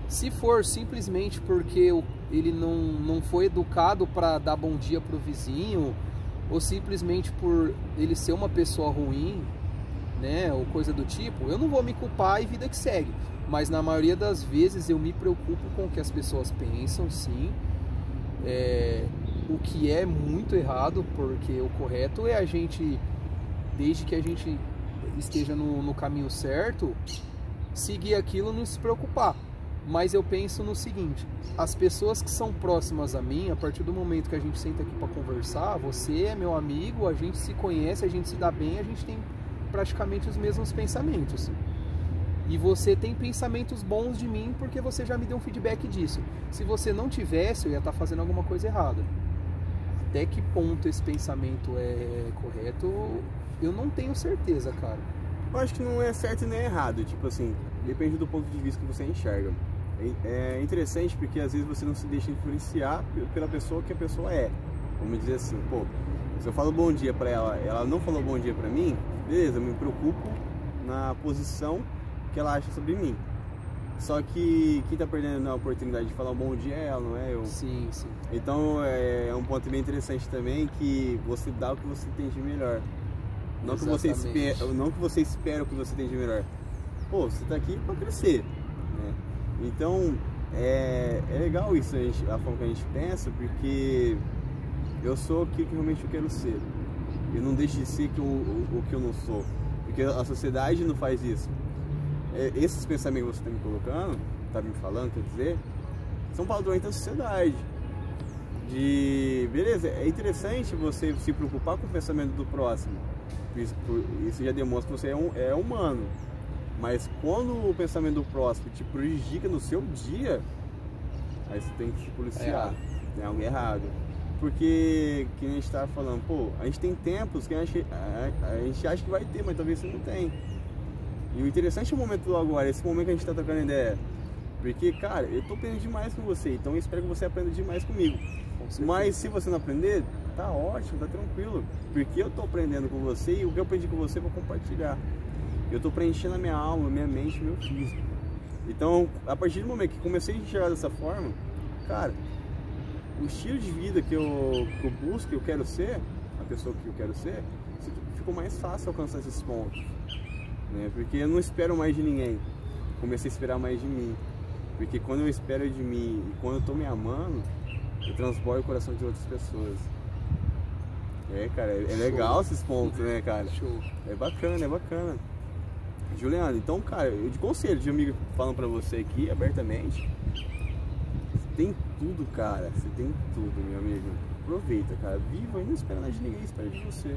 Se for simplesmente porque ele não, não foi educado para dar bom dia pro vizinho, ou simplesmente por ele ser uma pessoa ruim, né, ou coisa do tipo, eu não vou me culpar e vida que segue. Mas na maioria das vezes eu me preocupo com o que as pessoas pensam, sim. É, o que é muito errado, porque o correto é a gente desde que a gente esteja no, no caminho certo, seguir aquilo não se preocupar. Mas eu penso no seguinte: as pessoas que são próximas a mim, a partir do momento que a gente senta aqui para conversar, você é meu amigo, a gente se conhece, a gente se dá bem, a gente tem praticamente os mesmos pensamentos. E você tem pensamentos bons de mim porque você já me deu um feedback disso. Se você não tivesse, eu ia estar tá fazendo alguma coisa errada. Até que ponto esse pensamento é correto, eu não tenho certeza, cara. Eu acho que não é certo nem errado, tipo assim, depende do ponto de vista que você enxerga. É, é interessante porque às vezes você não se deixa influenciar pela pessoa que a pessoa é. Vamos dizer assim, pô, se eu falo bom dia para ela, ela não falou bom dia para mim, beleza, eu me preocupo na posição que ela acha sobre mim. Só que quem tá perdendo a oportunidade de falar um bom dia é ela, não é eu. Sim, sim. Então é um ponto bem interessante também que você dá o que você tem de melhor. Não que, você espera, não que você espera o que você tem de melhor. Pô, você está aqui para crescer. Né? Então, é, é legal isso, a, gente, a forma que a gente pensa, porque eu sou o que realmente eu quero ser. Eu não deixo de ser que o, o, o que eu não sou. Porque a sociedade não faz isso. É, esses pensamentos que você está me colocando, está me falando, quer dizer, são padrões da sociedade. De beleza, é interessante você se preocupar com o pensamento do próximo isso, isso já demonstra que você é, um, é humano. Mas quando o pensamento do próximo te prejudica no seu dia, aí você tem que se policiar. É, é algo errado. porque, que a gente tava falando, pô, a gente tem tempos que a gente, a, a gente acha que vai ter, mas talvez você não tem. E o interessante é o momento do agora, esse momento que a gente tá trocando ideia. Porque, cara, eu tô aprendendo demais com você, então eu espero que você aprenda demais comigo. Mas se você não aprender, tá ótimo, tá tranquilo. Porque eu tô aprendendo com você e o que eu aprendi com você eu vou compartilhar. Eu tô preenchendo a minha alma, minha mente, meu físico. Então, a partir do momento que comecei a enxergar dessa forma, cara, o estilo de vida que eu, que eu busco, que eu quero ser, a pessoa que eu quero ser, ficou mais fácil alcançar esses pontos. Né? Porque eu não espero mais de ninguém. Comecei a esperar mais de mim. Porque quando eu espero de mim e quando eu tô me amando, eu transbordo o coração de outras pessoas. É, cara, é, é legal esses pontos, né, cara? Show. É bacana, é bacana. Juliano, então, cara, eu de conselho de amigo falando pra você aqui abertamente. Você tem tudo, cara. Você tem tudo, meu amigo. Aproveita, cara. Viva e não espera nada de ninguém, espera de você.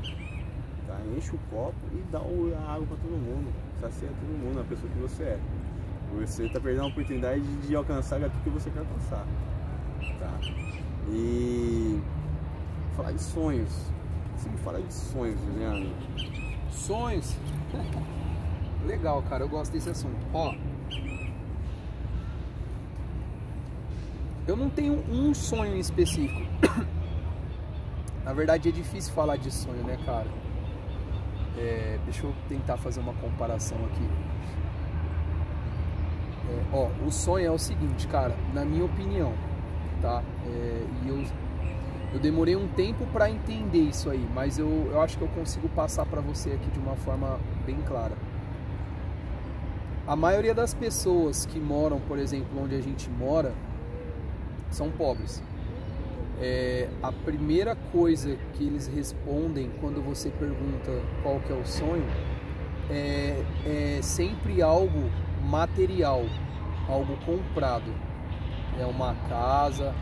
Tá? Enche o copo e dá a água pra todo mundo. Sacia todo mundo, a pessoa que você é. Você tá perdendo a oportunidade de alcançar aquilo que você quer alcançar. Tá? E falar de sonhos. Você me fala de sonhos, Juliano. Sonhos? Legal, cara, eu gosto desse assunto. Ó, eu não tenho um sonho em específico. Na verdade é difícil falar de sonho, né, cara? É, deixa eu tentar fazer uma comparação aqui. É, ó, o sonho é o seguinte, cara, na minha opinião, tá? É, e eu, eu demorei um tempo para entender isso aí, mas eu, eu acho que eu consigo passar para você aqui de uma forma bem clara. A maioria das pessoas que moram, por exemplo, onde a gente mora, são pobres. É, a primeira coisa que eles respondem quando você pergunta qual que é o sonho é, é sempre algo material, algo comprado. É uma casa,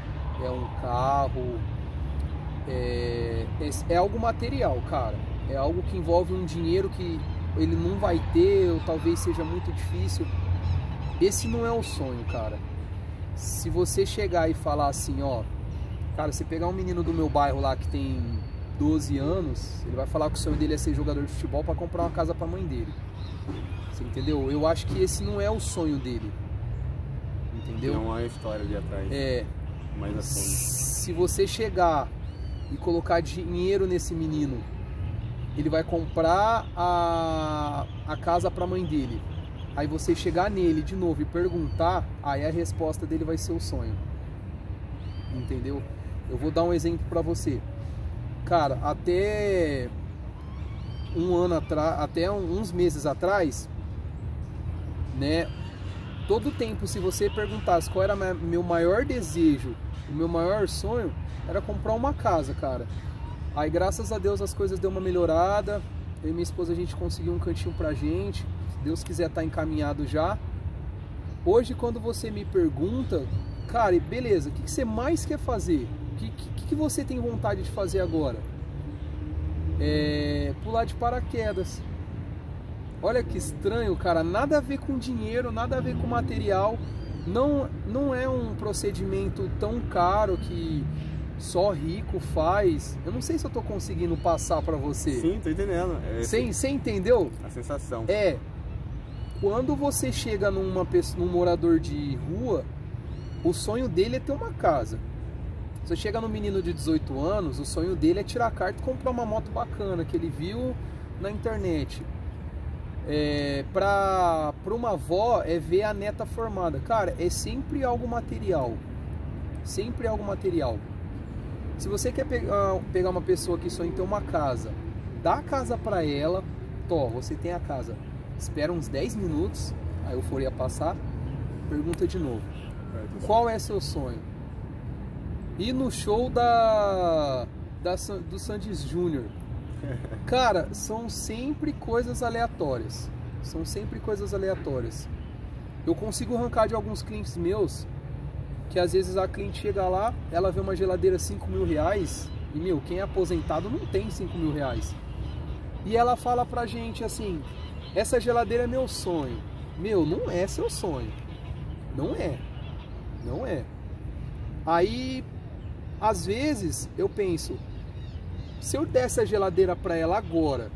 é um carro, é, é, algo material, cara. É algo que envolve um dinheiro que ele não vai ter, ou talvez seja muito difícil. Esse não é o sonho, cara. Se você chegar e falar assim, ó, cara, você pegar um menino do meu bairro lá que tem 12 anos, ele vai falar que o sonho dele é ser jogador de futebol para comprar uma casa para mãe dele. Você entendeu? Eu acho que esse não é o sonho dele. Entendeu? Não há história ali atrás. É. Mais a fundo. Se você chegar e colocar dinheiro nesse menino ele vai comprar a, a casa para a mãe dele. Aí você chegar nele de novo e perguntar, aí a resposta dele vai ser o sonho. Entendeu? Eu vou dar um exemplo para você. Cara, até um ano atrás, até uns meses atrás, né? Todo tempo, se você perguntasse qual era meu maior desejo, o meu maior sonho, era comprar uma casa, cara. Aí graças a Deus as coisas deu uma melhorada. Eu e minha esposa a gente conseguiu um cantinho pra gente. Se Deus quiser tá encaminhado já. Hoje quando você me pergunta, cara, beleza, o que, que você mais quer fazer? O que, que, que você tem vontade de fazer agora? É, pular de paraquedas. Olha que estranho, cara. Nada a ver com dinheiro, nada a ver com material. Não, não é um procedimento tão caro que só rico faz. Eu não sei se eu tô conseguindo passar para você. Sim, tô entendendo. É você entendeu? A sensação. É. Quando você chega numa pessoa, num morador de rua, o sonho dele é ter uma casa. Você chega num menino de 18 anos, o sonho dele é tirar a carta e comprar uma moto bacana que ele viu na internet. É, pra uma avó é ver a neta formada. Cara, é sempre algo material. Sempre algo material. Se você quer pegar, pegar uma pessoa que sonha em ter uma casa, dá a casa para ela, Tó, você tem a casa. Espera uns 10 minutos, a euforia passar, pergunta de novo. Qual é seu sonho? E no show da, da do Sandes Júnior. Cara, são sempre coisas aleatórias. São sempre coisas aleatórias. Eu consigo arrancar de alguns clientes meus que às vezes a cliente chega lá, ela vê uma geladeira 5 mil reais e, meu, quem é aposentado não tem 5 mil reais. E ela fala pra gente assim: essa geladeira é meu sonho. Meu, não é seu sonho. Não é. Não é. Aí Às vezes eu penso, se eu desse a geladeira para ela agora,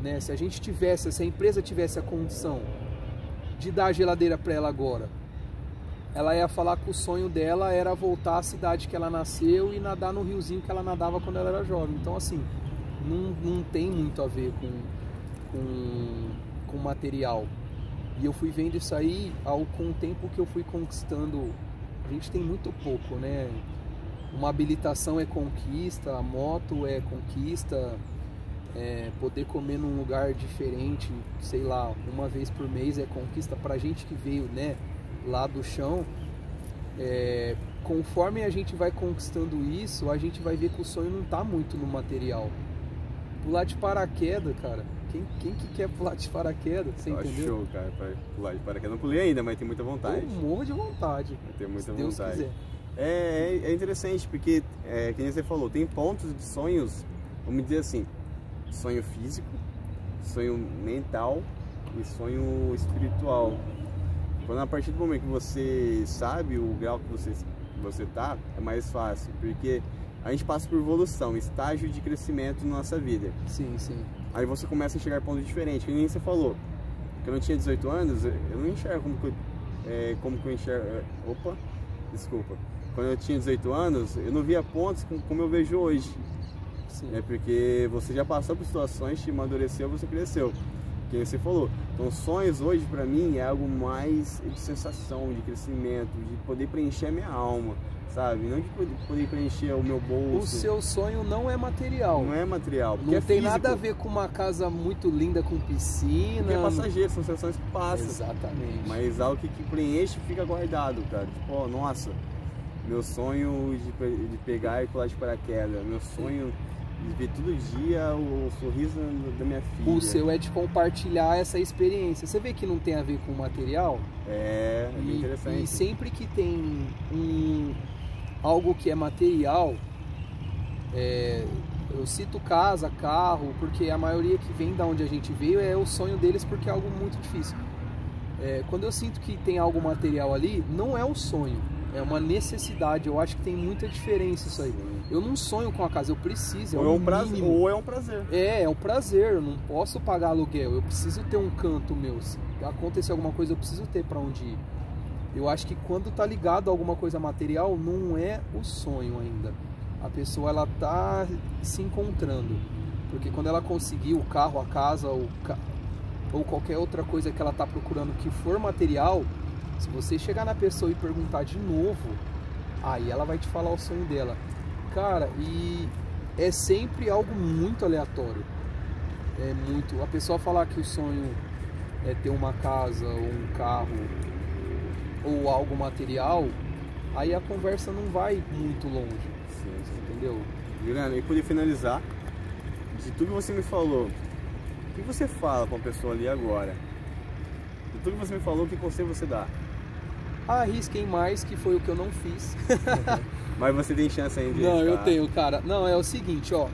né? Se a gente tivesse, se a empresa tivesse a condição de dar a geladeira para ela agora, ela ia falar que o sonho dela era voltar à cidade que ela nasceu e nadar no riozinho que ela nadava quando ela era jovem. Então assim, não, não tem muito a ver com, com, com material. E eu fui vendo isso aí ao, com o tempo que eu fui conquistando. A gente tem muito pouco, né? Uma habilitação é conquista, a moto é conquista, é, poder comer num lugar diferente, sei lá, uma vez por mês é conquista pra gente que veio, né, lá do chão. É, conforme a gente vai conquistando isso, a gente vai ver que o sonho não tá muito no material. Pular de paraquedas, cara. Quem, quem que quer pular de paraquedas? Você Eu entendeu? show, cara, pular de paraquedas. Não pulei ainda, mas tem muita vontade. Eu morro de vontade. Tenho muita se Deus vontade. quiser. É, é, é interessante, porque, é, que nem você falou, tem pontos de sonhos, vamos dizer assim, sonho físico, sonho mental e sonho espiritual. Quando a partir do momento que você sabe o grau que você, que você tá, é mais fácil, porque a gente passa por evolução, estágio de crescimento na nossa vida. Sim, sim. Aí você começa a enxergar pontos diferentes, que nem você falou. Quando eu tinha 18 anos, eu eu não enxergo como que eu, é, como que eu enxergo. é, Opa, desculpa. Quando eu tinha 18 anos, eu não via pontos como, eu vejo hoje. sim. É porque você já passou por situações, te amadureceu, você cresceu. Que você falou. Então, sonhos hoje pra mim é algo mais de sensação, de crescimento, de poder preencher a minha alma, sabe? Não de poder, preencher o meu O bolso. seu sonho não é material. Não é material. Não é tem físico. nada a ver com uma casa muito linda com piscina. Porque é passageiro, são sensações que passam. Exatamente. Mas algo que, que preenche fica guardado, cara. Tipo, ó, nossa, meu sonho de, de pegar e pular de paraquedas, meu sonho de ver todo dia o, sorriso da minha filha. O seu é de compartilhar essa experiência. Você vê que não tem a ver com o material? É, é bem E, interessante. e sempre que tem um, algo que é material, é, eu cito casa, carro, porque a maioria que vem da onde a gente veio é o sonho deles porque é algo muito difícil. É, quando eu sinto que tem algo material ali, não é o sonho, é uma necessidade. Eu acho que tem muita diferença isso aí. Eu não sonho com a casa, eu preciso, é ou, é um prazer, ou é um prazer. É, é um prazer, eu não posso pagar aluguel, eu preciso ter um canto meu. Se acontecer alguma coisa, eu preciso ter para onde ir. Eu acho que quando tá ligado a alguma coisa material, não é o sonho ainda. A pessoa ela tá se encontrando. Porque quando ela conseguir o carro, a casa, ou, ou qualquer outra coisa que ela tá procurando que for material, se você chegar na pessoa e perguntar de novo, aí ela vai te falar o sonho dela. Cara, e é sempre algo muito aleatório. É muito. A pessoa falar que o sonho é ter uma casa ou um carro ou algo material, aí a conversa não vai muito longe, Sim, sim. entendeu? Juliana, e poder finalizar, de tudo que você me falou, o que você fala pra uma pessoa ali agora? De tudo que você me falou, que conselho você dá? Arrisquem mais, que foi o que eu não fiz. Mas você tem chance ainda de Não, eu tenho, cara. Não, é o seguinte, ó.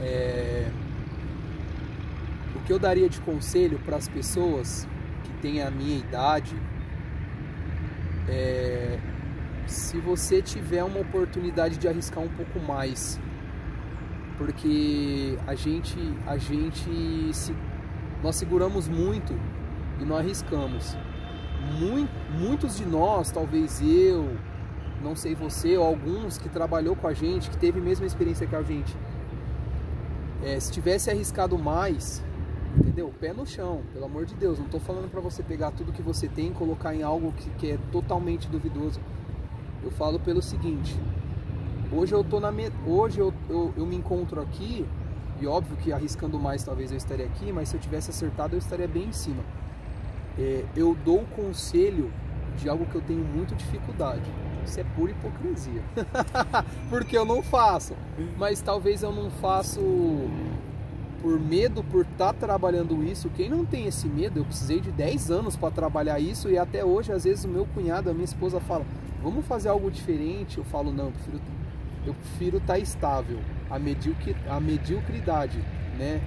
É... O que eu daria de conselho para as pessoas que têm a minha idade é se você tiver uma oportunidade de arriscar um pouco mais, porque a gente a gente se nós seguramos muito e não arriscamos. Mui- muitos de nós, talvez eu, não sei você, ou alguns que trabalhou com a gente, que teve a mesma experiência que a gente, é, se tivesse arriscado mais, entendeu? Pé no chão, pelo amor de Deus. Não tô falando para você pegar tudo que você tem e colocar em algo que, que é totalmente duvidoso. Eu falo pelo seguinte: hoje eu tô na me... hoje eu, eu, eu me encontro aqui e óbvio que arriscando mais talvez eu estaria aqui, mas se eu tivesse acertado eu estaria bem em cima. É, eu dou o conselho de algo que eu tenho muito dificuldade. Isso é pura hipocrisia. Porque eu não faço. Mas talvez eu não faço por medo, por estar trabalhando isso. Quem não tem esse medo, eu precisei de 10 anos para trabalhar isso e até hoje, às vezes, o meu cunhado, a minha esposa fala: Vamos fazer algo diferente? Eu falo: Não, eu prefiro eu prefiro estar estável. A, mediocri, a mediocridade, né?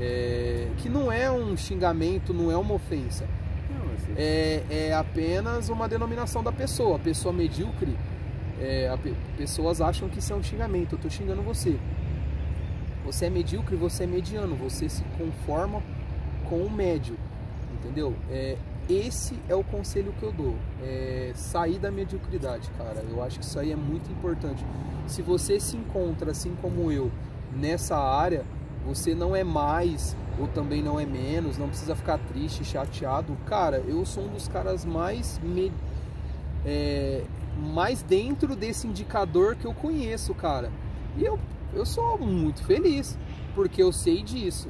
É, que não é um xingamento, não é uma ofensa é, é apenas uma denominação da pessoa. Pessoa medíocre, é, pessoas acham que isso é um xingamento. Eu tô xingando você. Você é medíocre, você é mediano. Você se conforma com o médio. Entendeu? É, esse é o conselho que eu dou. É sair da mediocridade, cara. Eu acho que isso aí é muito importante. Se você se encontra, assim como eu, nessa área, você não é mais ou também não é menos, não precisa ficar triste, chateado. Cara, eu sou um dos caras mais me... é... mais dentro desse indicador que eu conheço, cara. E eu, eu sou muito feliz porque eu sei disso,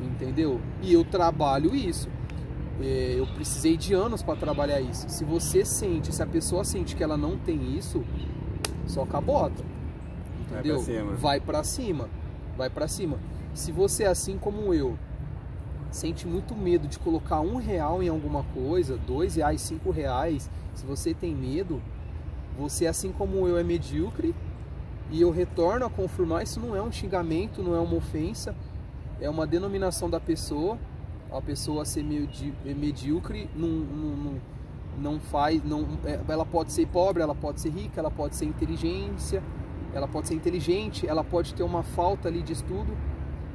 entendeu? E eu trabalho isso. É, eu precisei de anos para trabalhar isso. Se você sente, se a pessoa sente que ela não tem isso, só cabota. Entendeu? Vai para cima. Vai para cima. Se você, assim como eu, sente muito medo de colocar um real em alguma coisa, dois reais, cinco reais, se você tem medo, você, assim como eu, é medíocre e eu retorno a confirmar, isso não é um xingamento, não é uma ofensa, é uma denominação da pessoa, a pessoa ser medíocre não, não, não, não faz, não, é, ela pode ser pobre, ela pode ser rica, ela pode ser inteligência, ela pode ser inteligente, ela pode ter uma falta ali de estudo,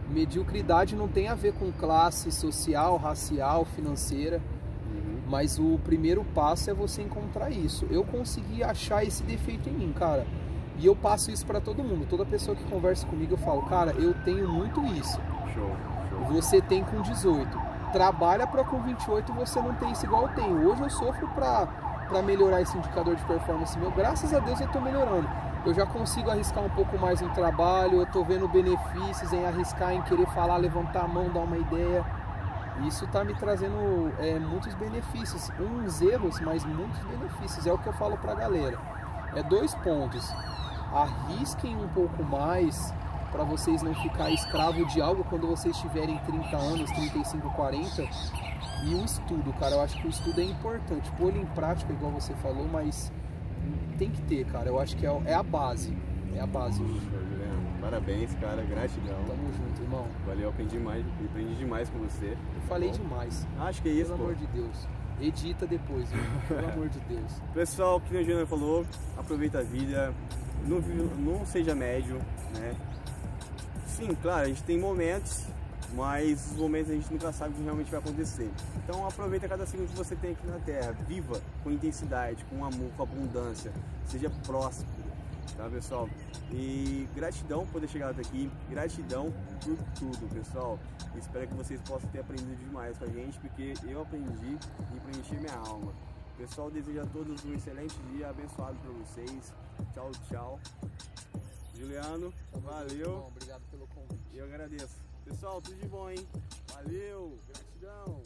mediocridade não tem a ver com classe social, racial, financeira, uhum. mas o primeiro passo é você encontrar isso. Eu consegui achar esse defeito em mim, cara. E eu passo isso para todo mundo. Toda pessoa que conversa comigo, eu falo, cara, eu tenho muito isso. Show, show. Você tem com 18. Trabalha para com 28 você não tem isso igual eu tenho. Hoje eu sofro para melhorar esse indicador de performance meu. Graças a Deus eu estou melhorando eu já consigo arriscar um pouco mais no trabalho, eu estou vendo benefícios em arriscar, em querer falar, levantar a mão, dar uma ideia. Isso está me trazendo é, muitos benefícios, uns erros, mas muitos benefícios. É o que eu falo para a galera. É dois pontos. Arrisquem um pouco mais para vocês não ficar escravo de algo quando vocês tiverem 30 anos, 35, 40. E o estudo, cara, eu acho que o estudo é importante. Pôr em prática, igual você falou, mas tem que ter, cara. Eu acho que é, é a base. É a base Parabéns, cara. Gratidão. Tamo junto, irmão. Valeu, aprendi demais. Aprendi demais com você. Eu falei Bom. demais. Acho que é isso, Pelo pô. amor de Deus. Edita depois, irmão. Pelo amor de Deus. Pessoal, que o Júnior falou, aproveita a vida. Não, não seja médio, né? Sim, claro, a gente tem momentos mas os momentos a gente nunca sabe o que realmente vai acontecer. Então aproveita cada segundo que você tem aqui na Terra, viva com intensidade, com amor, com abundância, seja próspero, tá pessoal? E gratidão por ter chegado aqui, gratidão por tudo, pessoal. Espero que vocês possam ter aprendido demais com a gente, porque eu aprendi e preenchi minha alma. Pessoal, desejo a todos um excelente dia, abençoado para vocês. Tchau, tchau. Juliano, valeu. Obrigado pelo convite. Eu agradeço. Pessoal, tudo de bom, hein? Valeu, gratidão.